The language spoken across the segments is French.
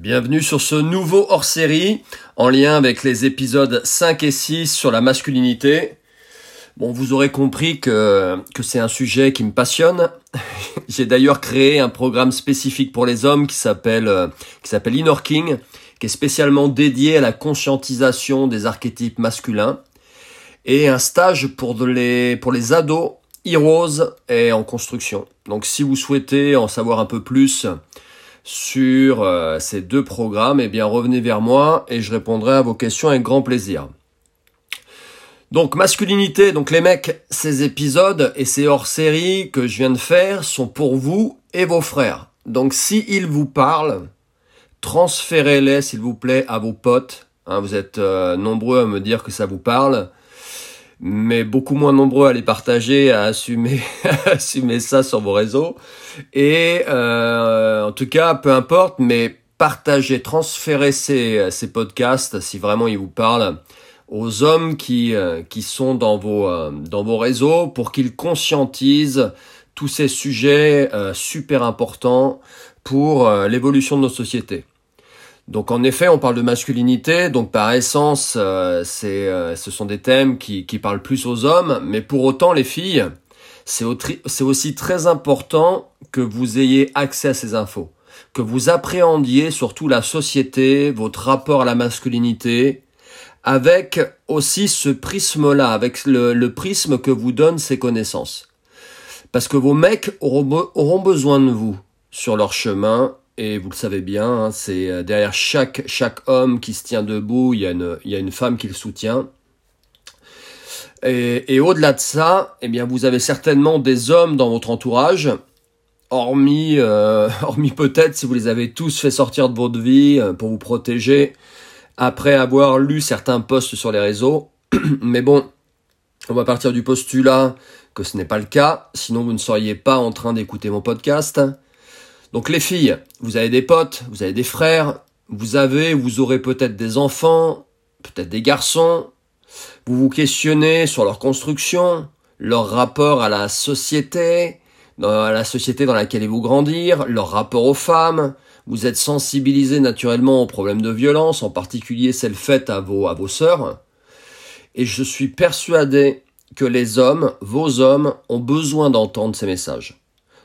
Bienvenue sur ce nouveau hors-série en lien avec les épisodes 5 et 6 sur la masculinité. Bon, vous aurez compris que, que c'est un sujet qui me passionne. J'ai d'ailleurs créé un programme spécifique pour les hommes qui s'appelle euh, qui s'appelle Inner King, qui est spécialement dédié à la conscientisation des archétypes masculins et un stage pour les pour les ados Heroes est en construction. Donc si vous souhaitez en savoir un peu plus sur euh, ces deux programmes, eh bien revenez vers moi et je répondrai à vos questions avec grand plaisir. Donc masculinité, donc les mecs, ces épisodes et ces hors-séries que je viens de faire sont pour vous et vos frères. Donc si ils vous parlent, transférez-les s'il vous plaît à vos potes. Hein, vous êtes euh, nombreux à me dire que ça vous parle mais beaucoup moins nombreux à les partager, à assumer, assumer ça sur vos réseaux. Et euh, en tout cas, peu importe, mais partagez, transférez ces, podcasts si vraiment ils vous parlent aux hommes qui, euh, qui sont dans vos, euh, dans vos réseaux pour qu'ils conscientisent tous ces sujets super importants pour l'évolution de nos sociétés. Donc en effet, on parle de masculinité, donc par essence, euh, c'est, euh, ce sont des thèmes qui, qui parlent plus aux hommes, mais pour autant les filles, c'est, aussi très important que vous ayez accès à ces infos, que vous appréhendiez surtout la société, votre rapport à la masculinité, avec aussi ce prisme-là, avec le, le prisme que vous donnent ces connaissances. Parce que vos mecs auront, auront besoin de vous sur leur chemin et vous le savez bien, hein, c'est euh, derrière chaque, homme qui se tient debout, il y a une, femme qui le soutient. Et, et au-delà de ça, eh bien, vous avez certainement des hommes dans votre entourage, hormis, euh, hormis peut-être si vous les avez tous fait sortir de votre vie euh, pour vous protéger, après avoir lu certains posts sur les réseaux. Mais bon, on va partir du postulat que ce n'est pas le cas, sinon vous ne seriez pas en train d'écouter mon podcast. Donc les filles, vous avez des potes, vous avez des frères, vous avez, vous aurez peut-être des enfants, peut-être des garçons. Vous vous questionnez sur leur construction, leur rapport à la société, à la société dans laquelle ils vont grandir, leur rapport aux femmes. Vous êtes sensibilisé naturellement aux problèmes de violence, en particulier celles faites à vos, à vos sœurs. Et je suis persuadé que les hommes, vos hommes, ont besoin d'entendre ces messages.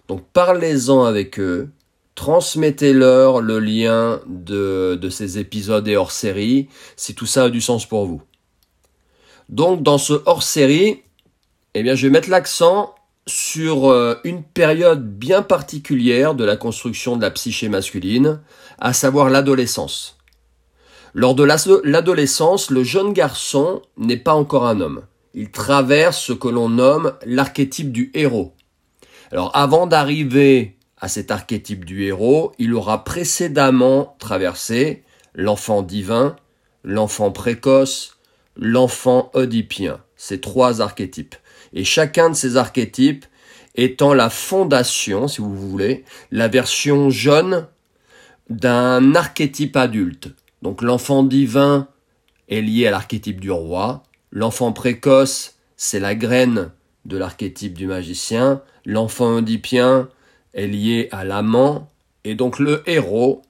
Donc parlez-en avec eux, transmettez-leur le lien de, ces épisodes et hors-série, si tout ça a du sens pour vous. Donc dans ce hors-série, eh bien je vais mettre l'accent sur euh, une période bien particulière de la construction de la psyché masculine, à savoir l'adolescence. Lors de l'adolescence, le jeune garçon n'est pas encore un homme. Il traverse ce que l'on nomme l'archétype du héros. Alors avant d'arriver à cet archétype du héros, il aura précédemment traversé l'enfant divin, l'enfant précoce, l'enfant oedipien, ces trois archétypes. Et chacun de ces archétypes étant la fondation, si vous voulez, la version jeune d'un archétype adulte. Donc l'enfant divin est lié à l'archétype du roi, l'enfant précoce, c'est la graine de l'archétype du magicien, l'enfant oedipien est lié à l'amant, et donc le héros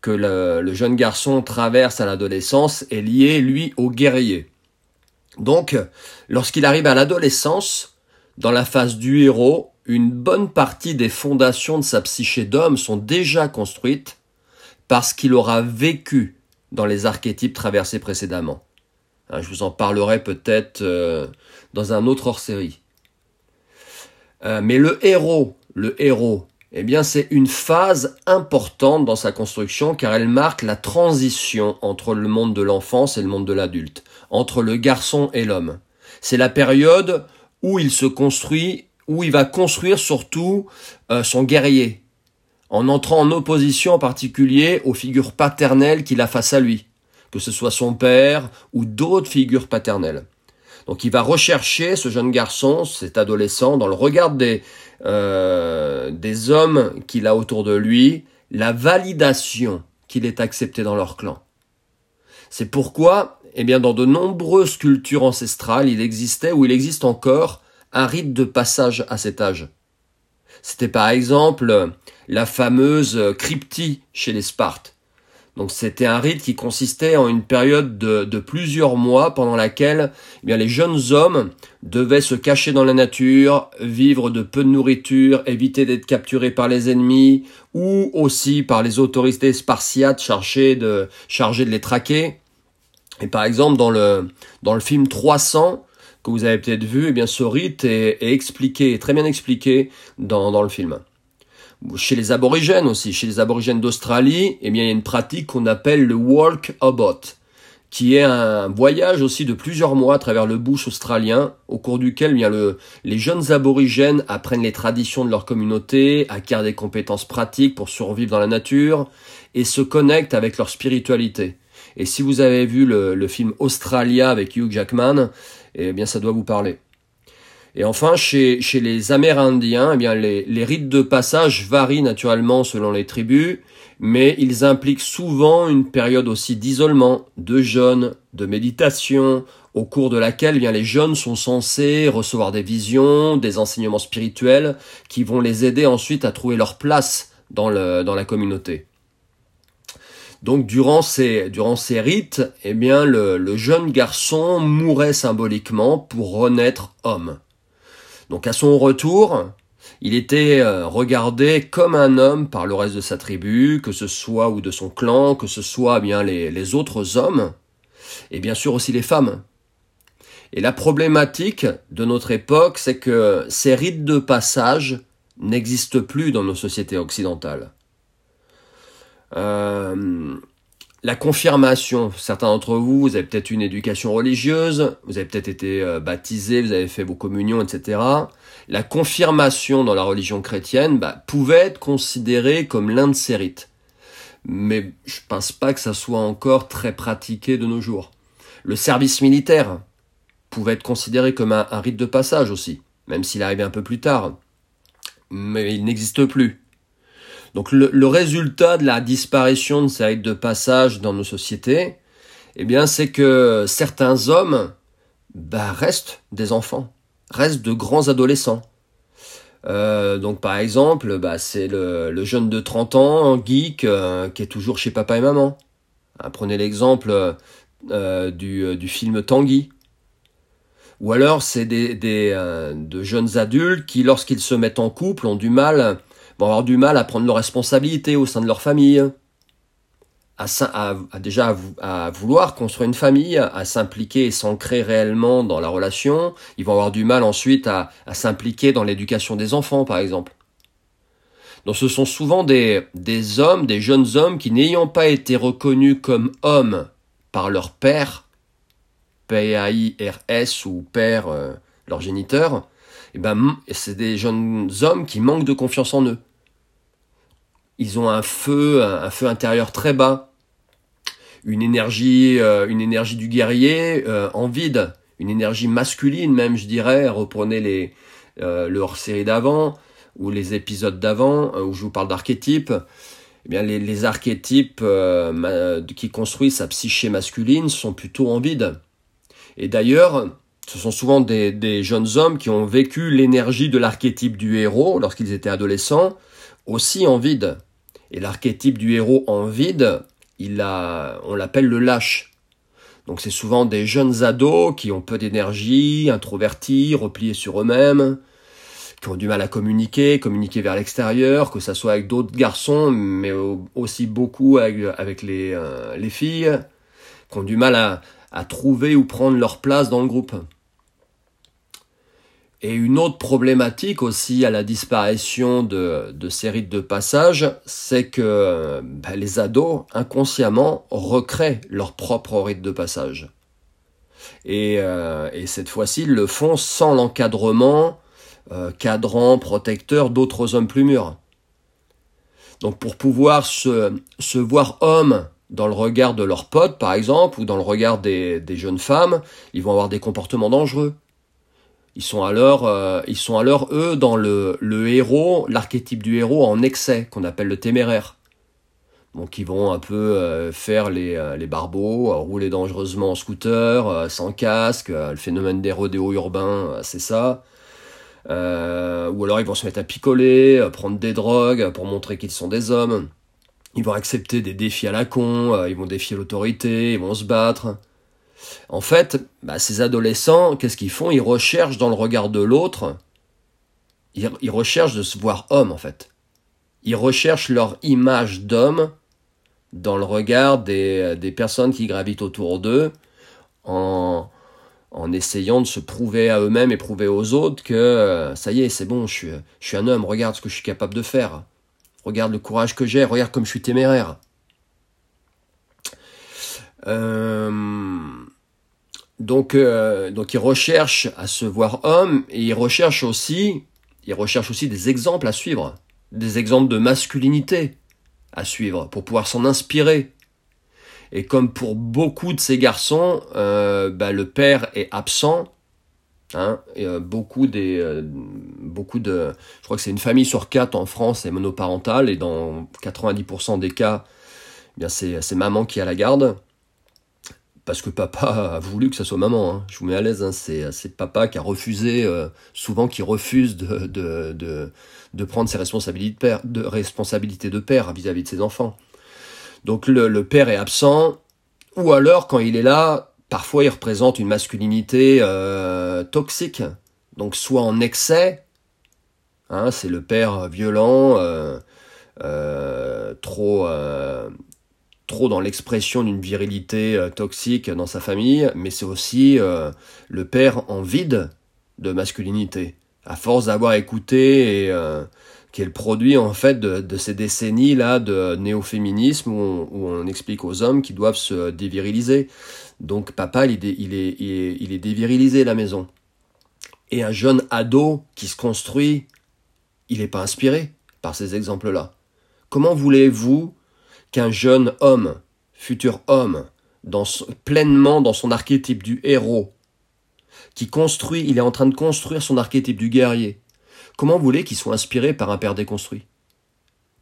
que le, jeune garçon traverse à l'adolescence est lié, lui, au guerrier. Donc, lorsqu'il arrive à l'adolescence, dans la phase du héros, une bonne partie des fondations de sa psyché d'homme sont déjà construites parce qu'il aura vécu dans les archétypes traversés précédemment. Hein, je vous en parlerai peut-être euh, dans un autre hors-série. Euh, mais le héros, le héros, eh bien c'est une phase importante dans sa construction car elle marque la transition entre le monde de l'enfance et le monde de l'adulte, entre le garçon et l'homme. C'est la période où il se construit, où il va construire surtout euh, son guerrier, en entrant en opposition en particulier aux figures paternelles qu'il a face à lui, que ce soit son père ou d'autres figures paternelles. Donc il va rechercher ce jeune garçon, cet adolescent, dans le regard des, euh, des hommes qu'il a autour de lui, la validation qu'il est accepté dans leur clan. C'est pourquoi, eh bien, dans de nombreuses cultures ancestrales, il existait ou il existe encore un rite de passage à cet âge. C'était par exemple la fameuse cryptie chez les Spartes. Donc c'était un rite qui consistait en une période de, plusieurs mois pendant laquelle eh bien, les jeunes hommes devaient se cacher dans la nature, vivre de peu de nourriture, éviter d'être capturés par les ennemis ou aussi par les autorités spartiates chargées de, chargées de les traquer. Et par exemple dans le, dans le film 300 que vous avez peut-être vu, eh bien ce rite est, expliqué, très bien expliqué dans, dans le film. Chez les aborigènes aussi, chez les aborigènes d'Australie, eh bien, il y a une pratique qu'on appelle le walk abot, qui est un voyage aussi de plusieurs mois à travers le bush australien, au cours duquel eh bien, le, les jeunes aborigènes apprennent les traditions de leur communauté, acquièrent des compétences pratiques pour survivre dans la nature, et se connectent avec leur spiritualité. Et si vous avez vu le, le film Australia avec Hugh Jackman, eh bien, ça doit vous parler. Et enfin, chez, chez les Amérindiens, eh bien, les, les rites de passage varient naturellement selon les tribus, mais ils impliquent souvent une période aussi d'isolement, de jeûne, de méditation, au cours de laquelle eh bien, les jeunes sont censés recevoir des visions, des enseignements spirituels qui vont les aider ensuite à trouver leur place dans, le, dans la communauté. Donc durant ces, durant ces rites, eh bien, le, le jeune garçon mourait symboliquement pour renaître homme. Donc à son retour, il était euh, regardé comme un homme par le reste de sa tribu, que ce soit ou de son clan, que ce soit bien les, les autres hommes, et bien sûr aussi les femmes. Et la problématique de notre époque, c'est que ces rites de passage n'existent plus dans nos sociétés occidentales. Euh, la confirmation, certains d'entre vous, vous avez peut-être une éducation religieuse, vous avez peut-être été euh, baptisé, vous avez fait vos communions, etc. La confirmation dans la religion chrétienne bah, pouvait être considérée comme l'un de ces rites. Mais je pense pas que ça soit encore très pratiqué de nos jours. Le service militaire pouvait être considéré comme un, un rite de passage aussi, même s'il arrivait un peu plus tard. Mais il n'existe plus. Donc le, résultat de la disparition de ces rites de passage dans nos sociétés, eh bien, c'est que certains hommes bah, restent des enfants, restent de grands adolescents. Euh, donc par exemple, bah, c'est le, jeune de 30 ans, geek, euh, qui est toujours chez papa et maman. Hein, prenez l'exemple euh, du, film Tanguy. Ou alors c'est des, des de jeunes adultes qui, lorsqu'ils se mettent en couple, ont du mal vont avoir du mal à prendre leurs responsabilités au sein de leur famille, à, déjà à, vouloir construire une famille, à, s'impliquer et s'ancrer réellement dans la relation. Ils vont avoir du mal ensuite à, s'impliquer dans l'éducation des enfants, par exemple. Donc ce sont souvent des, des hommes, des jeunes hommes qui n'ayant pas été reconnus comme hommes par leur père, P-A-I-R-S ou père, euh, leur géniteur, et eh ben c'est des jeunes hommes qui manquent de confiance en eux. Ils ont un feu, un, feu intérieur très bas, une énergie, euh, une énergie du guerrier euh, en vide, une énergie masculine même, je dirais. Reprenez les euh, leur série d'avant ou les épisodes d'avant où je vous parle d'archétypes. Eh bien, les, archétypes qui construisent sa psyché masculine sont plutôt en vide. Et d'ailleurs, ce sont souvent des, jeunes hommes qui ont vécu l'énergie de l'archétype du héros lorsqu'ils étaient adolescents, aussi en vide. Et l'archétype du héros en vide, il a, on l'appelle le lâche. Donc c'est souvent des jeunes ados qui ont peu d'énergie, introvertis, repliés sur eux-mêmes, qui ont du mal à communiquer, communiquer vers l'extérieur, que ça soit avec d'autres garçons, mais aussi beaucoup avec, les, euh, les filles, qui ont du mal à trouver ou prendre leur place dans le groupe. Et une autre problématique aussi à la disparition de, ces rites de passage, c'est que ben, les ados, inconsciemment, recréent leur propre rite de passage. Et, euh, et cette fois-ci, ils le font sans l'encadrement, euh, cadrant, protecteur d'autres hommes plus mûrs. Donc pour pouvoir se, voir homme dans le regard de leurs potes, par exemple, ou dans le regard des jeunes femmes, ils vont avoir des comportements dangereux ils sont alors, euh, eux dans le, héros, l'archétype du héros en excès qu'on appelle le téméraire. Donc ils vont un peu euh, faire les, euh, les barbeaux, rouler dangereusement en scooter, sans casque, le phénomène des rodéos urbains, c'est ça. ou alors ils vont se mettre à picoler, prendre des drogues pour montrer qu'ils sont des hommes. Ils vont accepter des défis à la con, ils vont défier l'autorité, ils vont se battre. En fait, bah, ces adolescents, qu'est-ce qu'ils font? Ils recherchent dans le regard de l'autre, ils, recherchent de se voir homme en fait. Ils recherchent leur image d'homme dans le regard des, personnes qui gravitent autour d'eux en, en essayant de se prouver à eux-mêmes et prouver aux autres que euh, ça y est, c'est bon, je suis, je suis un homme, regarde ce que je suis capable de faire. Regarde le courage que j'ai, regarde comme je suis téméraire. Euh, donc, euh, donc ils recherchent à se voir homme et ils recherchent aussi, ils recherchent aussi des exemples à suivre, des exemples de masculinité à suivre pour pouvoir s'en inspirer. Et comme pour beaucoup de ces garçons, euh, bah, le père est absent. Hein, et, euh, beaucoup des, euh, beaucoup de, je crois que c'est une famille sur quatre en France est monoparentale et dans 90% des cas, eh bien c'est, c'est maman qui a la garde parce que papa a voulu que ça soit maman. Hein. Je vous mets à l'aise, hein. c'est, c'est papa qui a refusé, souvent qui refuse de, prendre ses responsabilités de père, vis-à-vis de ses enfants. Donc le, père est absent, ou alors quand il est là, parfois il représente une masculinité euh, toxique, donc soit en excès, hein, c'est le père violent, euh, euh, trop, trop dans l'expression d'une virilité toxique dans sa famille, mais c'est aussi le père en vide de masculinité, à force d'avoir écouté et qui est le produit en fait de, ces décennies là de néo-féminisme où, on explique aux hommes qu'ils doivent se déviriliser. Donc papa il est, il est, il est, dévirilisé la maison. Et un jeune ado qui se construit, il n'est pas inspiré par ces exemples-là. Comment voulez-vous qu'un jeune homme, futur homme, dans, pleinement dans son archétype du héros, qui construit, il est en train de construire son archétype du guerrier, Comment voulez qu'il soit inspiré par un père déconstruit?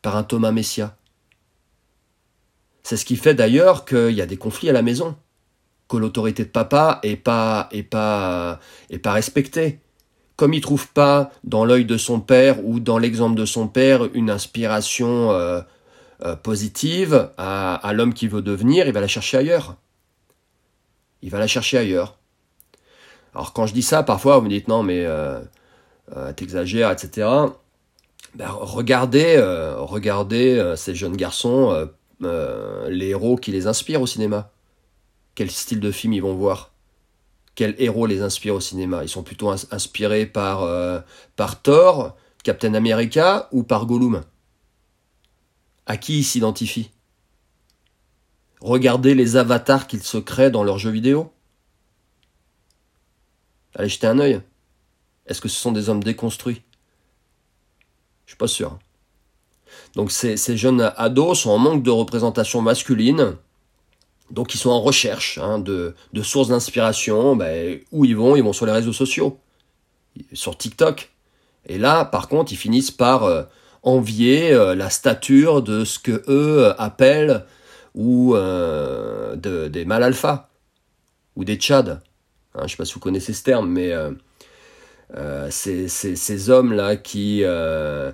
Par un Thomas Messia? C'est ce qui fait d'ailleurs qu'il y a des conflits à la maison, que l'autorité de papa est pas, est pas, est pas respectée. Comme il trouve pas dans l'œil de son père ou dans l'exemple de son père une inspiration euh, euh, positive à, l'homme qu'il veut devenir, il va la chercher ailleurs. Il va la chercher ailleurs. Alors quand je dis ça, parfois vous me dites non mais euh, euh, t'exagères, etc. Ben, regardez, regardez ces jeunes garçons, les héros qui les inspirent au cinéma. Quel style de film ils vont voir Quels héros les inspirent au cinéma Ils sont plutôt inspirés par, par Thor, Captain America ou par Gollum À qui ils s'identifient Regardez les avatars qu'ils se créent dans leurs jeux vidéo. Allez jeter un œil. Est-ce que ce sont des hommes déconstruits? Je suis pas sûr. Donc ces, jeunes ados sont en manque de représentation masculine, donc ils sont en recherche hein, de, sources d'inspiration. Ben, où ils vont? Ils vont sur les réseaux sociaux, sur TikTok. Et là, par contre, ils finissent par euh, envier euh, la stature de ce que eux appellent ou euh, des mal alpha ou des tchads. Hein, je ne sais pas si vous connaissez ce terme, mais euh, ces, ces, hommes-là qui, euh,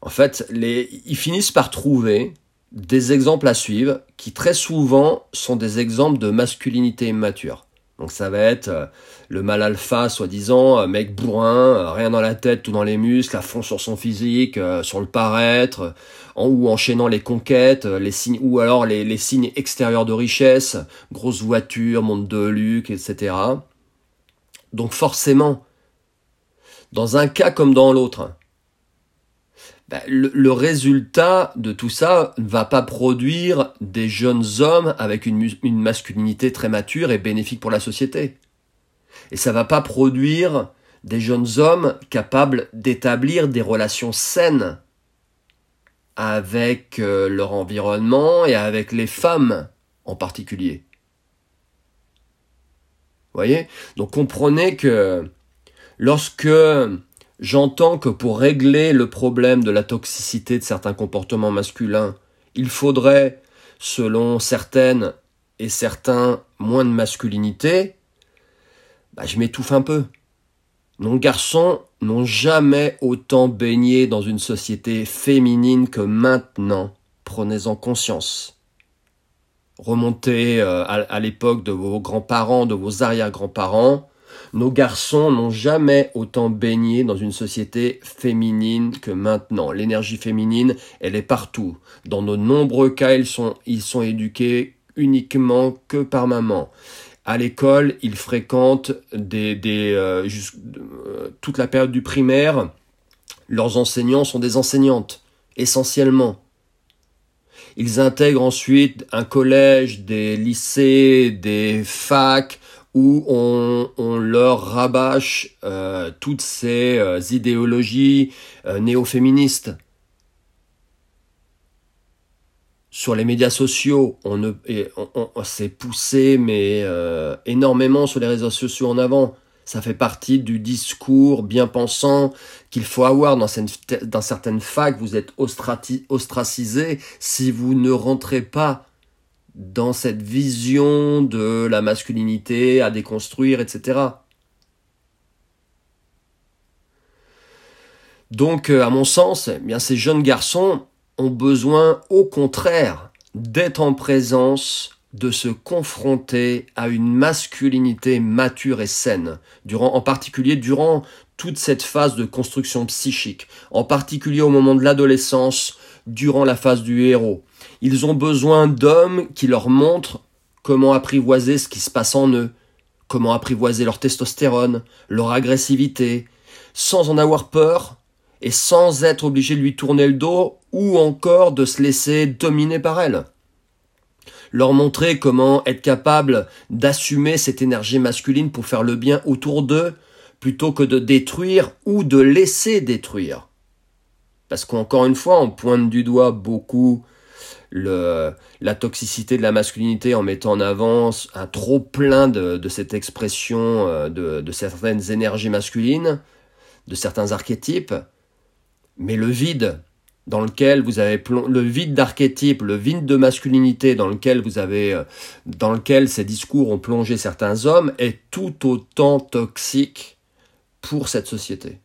en fait, les, ils finissent par trouver des exemples à suivre qui très souvent sont des exemples de masculinité immature. Donc ça va être euh, le mal alpha, soi-disant, mec bourrin, rien dans la tête, tout dans les muscles, à fond sur son physique, sur le paraître, en, ou enchaînant les conquêtes, les signes, ou alors les, les signes extérieurs de richesse, grosse voiture, monde de luxe, etc. Donc forcément, dans un cas comme dans l'autre, ben, le, résultat de tout ça ne va pas produire des jeunes hommes avec une, masculinité très mature et bénéfique pour la société. Et ça va pas produire des jeunes hommes capables d'établir des relations saines avec euh, leur environnement et avec les femmes en particulier. Vous voyez? Donc comprenez que Lorsque j'entends que pour régler le problème de la toxicité de certains comportements masculins, il faudrait, selon certaines et certains, moins de masculinité, bah, je m'étouffe un peu. Nos garçons n'ont jamais autant baigné dans une société féminine que maintenant. prenez-en conscience. Remontez euh, à, l'époque de vos grands-parents, de vos arrière-grands-parents. Nos garçons n'ont jamais autant baigné dans une société féminine que maintenant. L'énergie féminine, elle est partout. Dans de nombreux cas, ils sont, sont éduqués uniquement que par maman. À l'école, ils fréquentent des, des, euh, euh, toute la période du primaire. Leurs enseignants sont des enseignantes, essentiellement. Ils intègrent ensuite un collège, des lycées, des facs, où on, on leur rabâche euh, toutes ces idéologies néo-féministes. sur les médias sociaux, on, on, s'est poussé mais euh, énormément sur les réseaux sociaux en avant. Ça fait partie du discours bien pensant qu'il faut avoir dans, dans certaines facs. Vous êtes ostracisé si vous ne rentrez pas dans cette vision de la masculinité à déconstruire, etc. Donc, euh, à mon sens, eh bien ces jeunes garçons, ont besoin au contraire d'être en présence, de se confronter à une masculinité mature et saine, durant, en particulier durant toute cette phase de construction psychique, en particulier au moment de l'adolescence, durant la phase du héros. Ils ont besoin d'hommes qui leur montrent comment apprivoiser ce qui se passe en eux, comment apprivoiser leur testostérone, leur agressivité, sans en avoir peur, et sans être obligé de lui tourner le dos ou encore de se laisser dominer par elle. Leur montrer comment être capable d'assumer cette énergie masculine pour faire le bien autour d'eux plutôt que de détruire ou de laisser détruire. Parce qu'encore une fois, on pointe du doigt beaucoup la toxicité de la masculinité en mettant en avant un trop plein de, cette expression euh, de, certaines énergies masculines, de certains archétypes, mais le vide dans lequel vous avez le vide d'archétype, le vide de masculinité euh, dans lequel ces discours ont plongé certains hommes est tout autant toxique pour cette société.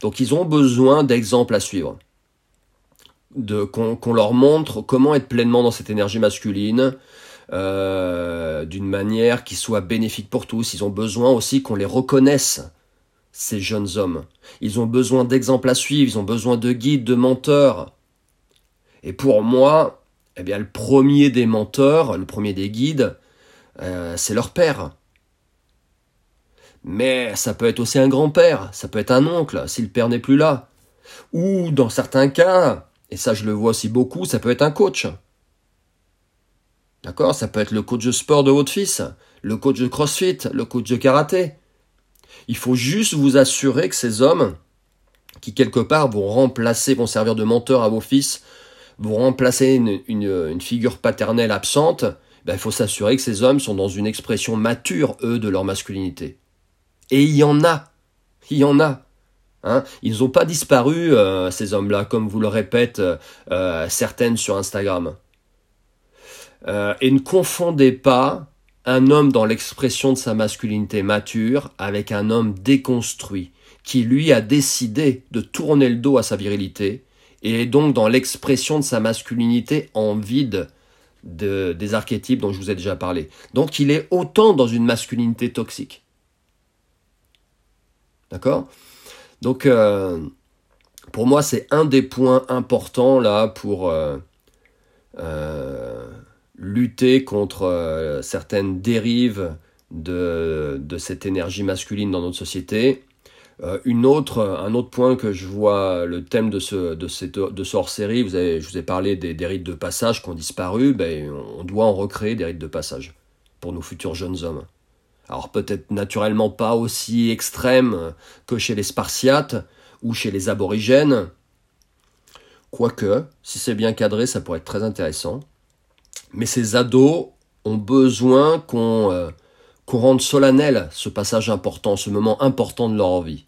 Donc ils ont besoin d'exemples à suivre. De, qu'on, leur montre comment être pleinement dans cette énergie masculine, euh, d'une manière qui soit bénéfique pour tous. Ils ont besoin aussi qu'on les reconnaisse ces jeunes hommes. Ils ont besoin d'exemples à suivre, ils ont besoin de guides, de menteurs. Et pour moi, eh bien, le premier des menteurs, le premier des guides, euh, c'est leur père. Mais ça peut être aussi un grand-père, ça peut être un oncle, si le père n'est plus là. Ou, dans certains cas, et ça je le vois aussi beaucoup, ça peut être un coach. D'accord Ça peut être le coach de sport de votre fils, le coach de crossfit, le coach de karaté. Il faut juste vous assurer que ces hommes, qui quelque part vont remplacer, vont servir de menteurs à vos fils, vont remplacer une, figure paternelle absente, ben, il faut s'assurer que ces hommes sont dans une expression mature, eux, de leur masculinité. Et il y en a. Il y en a. Hein Ils n'ont pas disparu, euh, ces hommes-là, comme vous le répètent euh, certaines sur Instagram. Euh, et ne confondez pas un homme dans l'expression de sa masculinité mature avec un homme déconstruit, qui lui a décidé de tourner le dos à sa virilité, et est donc dans l'expression de sa masculinité en vide de, des archétypes dont je vous ai déjà parlé. Donc il est autant dans une masculinité toxique. D'accord? Donc euh, pour moi c'est un des points importants là pour... Euh, euh, lutter contre certaines dérives de, cette énergie masculine dans notre société. Une autre, un autre point que je vois, le thème de ce, de cette, de hors-série, vous avez, je vous ai parlé des, des rites de passage qui ont disparu, ben, on doit en recréer des rites de passage pour nos futurs jeunes hommes. Alors peut-être naturellement pas aussi extrêmes que chez les Spartiates ou chez les aborigènes, quoique, si c'est bien cadré, ça pourrait être très intéressant. Mais ces ados ont besoin qu'on euh, rende solennel ce passage important, ce moment important de leur vie.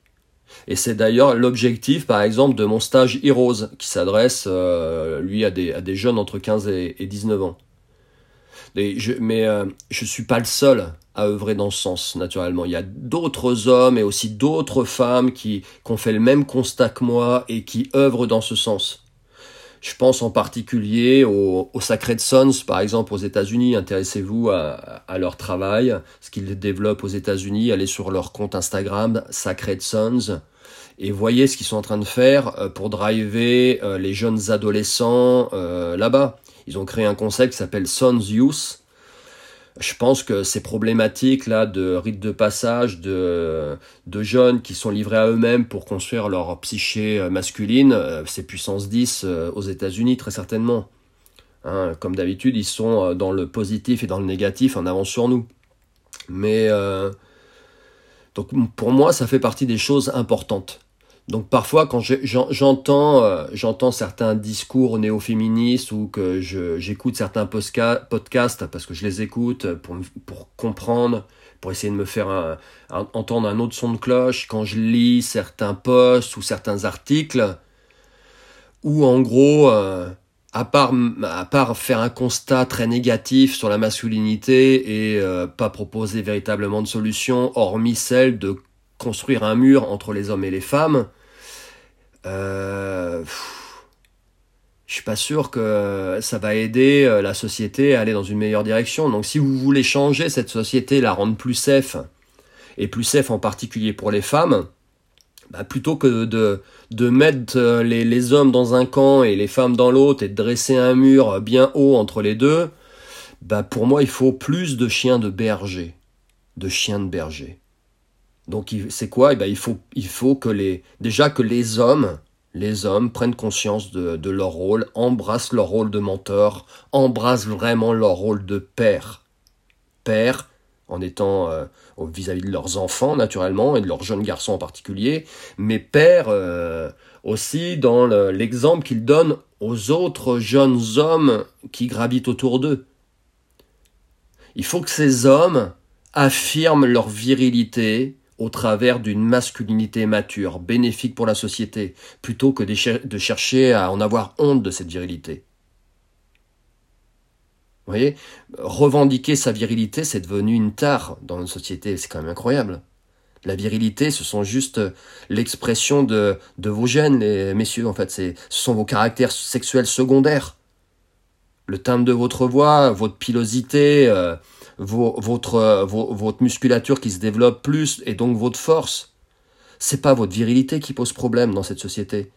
Et c'est d'ailleurs l'objectif, par exemple, de mon stage Heroes, qui s'adresse, euh, lui, à des, jeunes entre 15 et, 19 ans. mais euh, je ne suis pas le seul à œuvrer dans ce sens, naturellement. Il y a d'autres hommes et aussi d'autres femmes qui, qui ont fait le même constat que moi et qui œuvrent dans ce sens. Je pense en particulier aux, Sacred Sons, par exemple, aux États-Unis. Intéressez-vous à, leur travail, ce qu'ils développent aux États-Unis. Allez sur leur compte Instagram, Sacred Sons, et voyez ce qu'ils sont en train de faire euh, pour driver euh, les jeunes adolescents euh, là-bas. Ils ont créé un concept qui s'appelle Sons Youth, je pense que ces problématiques là de rite de passage de, jeunes qui sont livrés à eux-mêmes pour construire leur psyché euh, masculine, euh, c'est puissance 10 euh, aux États-Unis très certainement. Hein, comme d'habitude, ils sont dans le positif et dans le négatif en avance sur nous. Mais pour moi, ça fait partie des choses importantes. Donc parfois, quand j'entends euh, j'entends certains discours néo-féministes ou que j'écoute certains podcasts parce que je les écoute pour, pour comprendre, pour essayer de me faire entendre un autre son de cloche, quand je lis certains posts ou certains articles, où en gros, euh, à, part, à part faire un constat très négatif sur la masculinité et euh, pas proposer véritablement de solution, hormis celle de construire un mur entre les hommes et les femmes, euh, je suis pas sûr que ça va aider euh, la société à aller dans une meilleure direction. Donc si vous voulez changer cette société, la rendre plus safe, et plus safe en particulier pour les femmes, bah, plutôt que de, de mettre euh, les, les, hommes dans un camp et les femmes dans l'autre et de dresser un mur bien haut entre les deux, bah pour moi il faut plus de chiens de berger. De chiens de berger. Donc c'est quoi? Eh ben, il, faut, que les, déjà que les hommes, les hommes prennent conscience de, leur rôle, embrassent leur rôle de mentor, embrassent vraiment leur rôle de père. Père, en étant euh, vis-à-vis de leurs enfants naturellement et de leurs jeunes garçons en particulier, mais père euh, aussi dans l'exemple qu'ils donnent aux autres jeunes hommes qui gravitent autour d'eux. Il faut que ces hommes affirment leur virilité, au travers d'une masculinité mature, bénéfique pour la société, plutôt que de chercher à en avoir honte de cette virilité. Vous voyez, revendiquer sa virilité, c'est devenu une tare dans notre société, c'est quand même incroyable. La virilité, ce sont juste l'expression de, vos gènes, les messieurs, en fait, ce sont vos caractères sexuels secondaires. Le timbre de votre voix, votre pilosité, euh, votre, votre musculature qui se développe plus et donc votre force. C'est pas votre virilité qui pose problème dans cette société.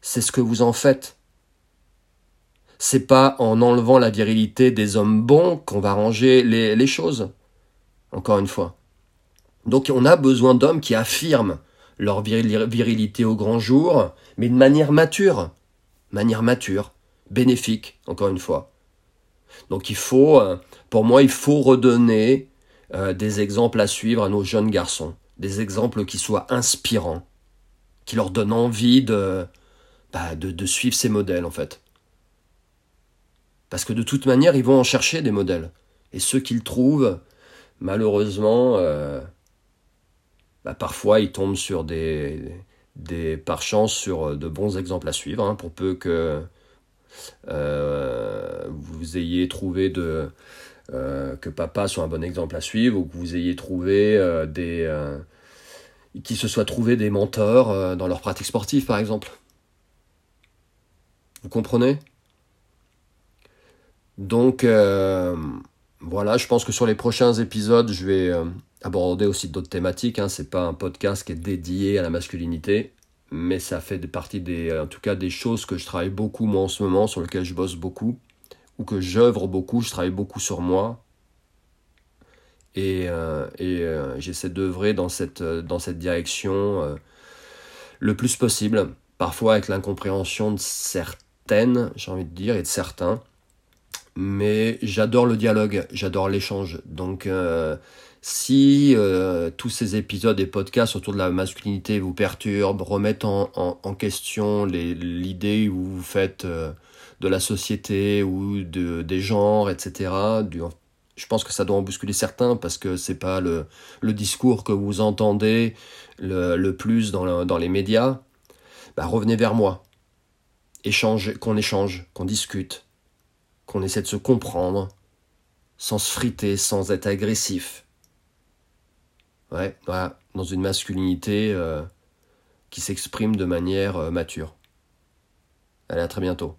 C'est ce que vous en faites. C'est pas en enlevant la virilité des hommes bons qu'on va ranger les, les choses. Encore une fois. Donc on a besoin d'hommes qui affirment leur virilité au grand jour, mais de manière mature. Manière mature, bénéfique, encore une fois. Donc il faut, euh, pour moi, il faut redonner euh, des exemples à suivre à nos jeunes garçons, des exemples qui soient inspirants, qui leur donnent envie de, bah, de, suivre ces modèles en fait. Parce que de toute manière, ils vont en chercher des modèles. Et ceux qu'ils trouvent, malheureusement, euh, bah, parfois ils tombent sur des, par chance, sur de bons exemples à suivre, hein, pour peu que euh, vous ayez trouvé de, euh, que papa soit un bon exemple à suivre ou que vous ayez trouvé euh, des qui se soient trouvé des mentors dans leur pratique sportive par exemple. Vous comprenez? Donc voilà, je pense que sur les prochains épisodes, je vais aborder aussi d'autres thématiques. Hein. C'est pas un podcast qui est dédié à la masculinité mais ça fait partie des, en tout cas des choses que je travaille beaucoup moi en ce moment, sur lesquelles je bosse beaucoup, ou que j'œuvre beaucoup, je travaille beaucoup sur moi. Et, euh, euh, j'essaie d'œuvrer dans cette, dans cette direction euh, le plus possible, parfois avec l'incompréhension de certaines, j'ai envie de dire, et de certains. Mais j'adore le dialogue, j'adore l'échange. Donc si euh, tous ces épisodes et podcasts autour de la masculinité vous perturbent, remettent en, question l'idée où vous faites euh, de la société ou de, des genres, etc., je pense que ça doit en bousculer certains parce que c'est pas le, le, discours que vous entendez le, le plus dans, dans, les médias. Bah, revenez vers moi. Échange, qu'on échange, qu'on discute, qu'on essaie de se comprendre, sans se friter, sans être agressif Ouais, dans une masculinité euh, qui s'exprime de manière euh, mature. Allez, à très bientôt.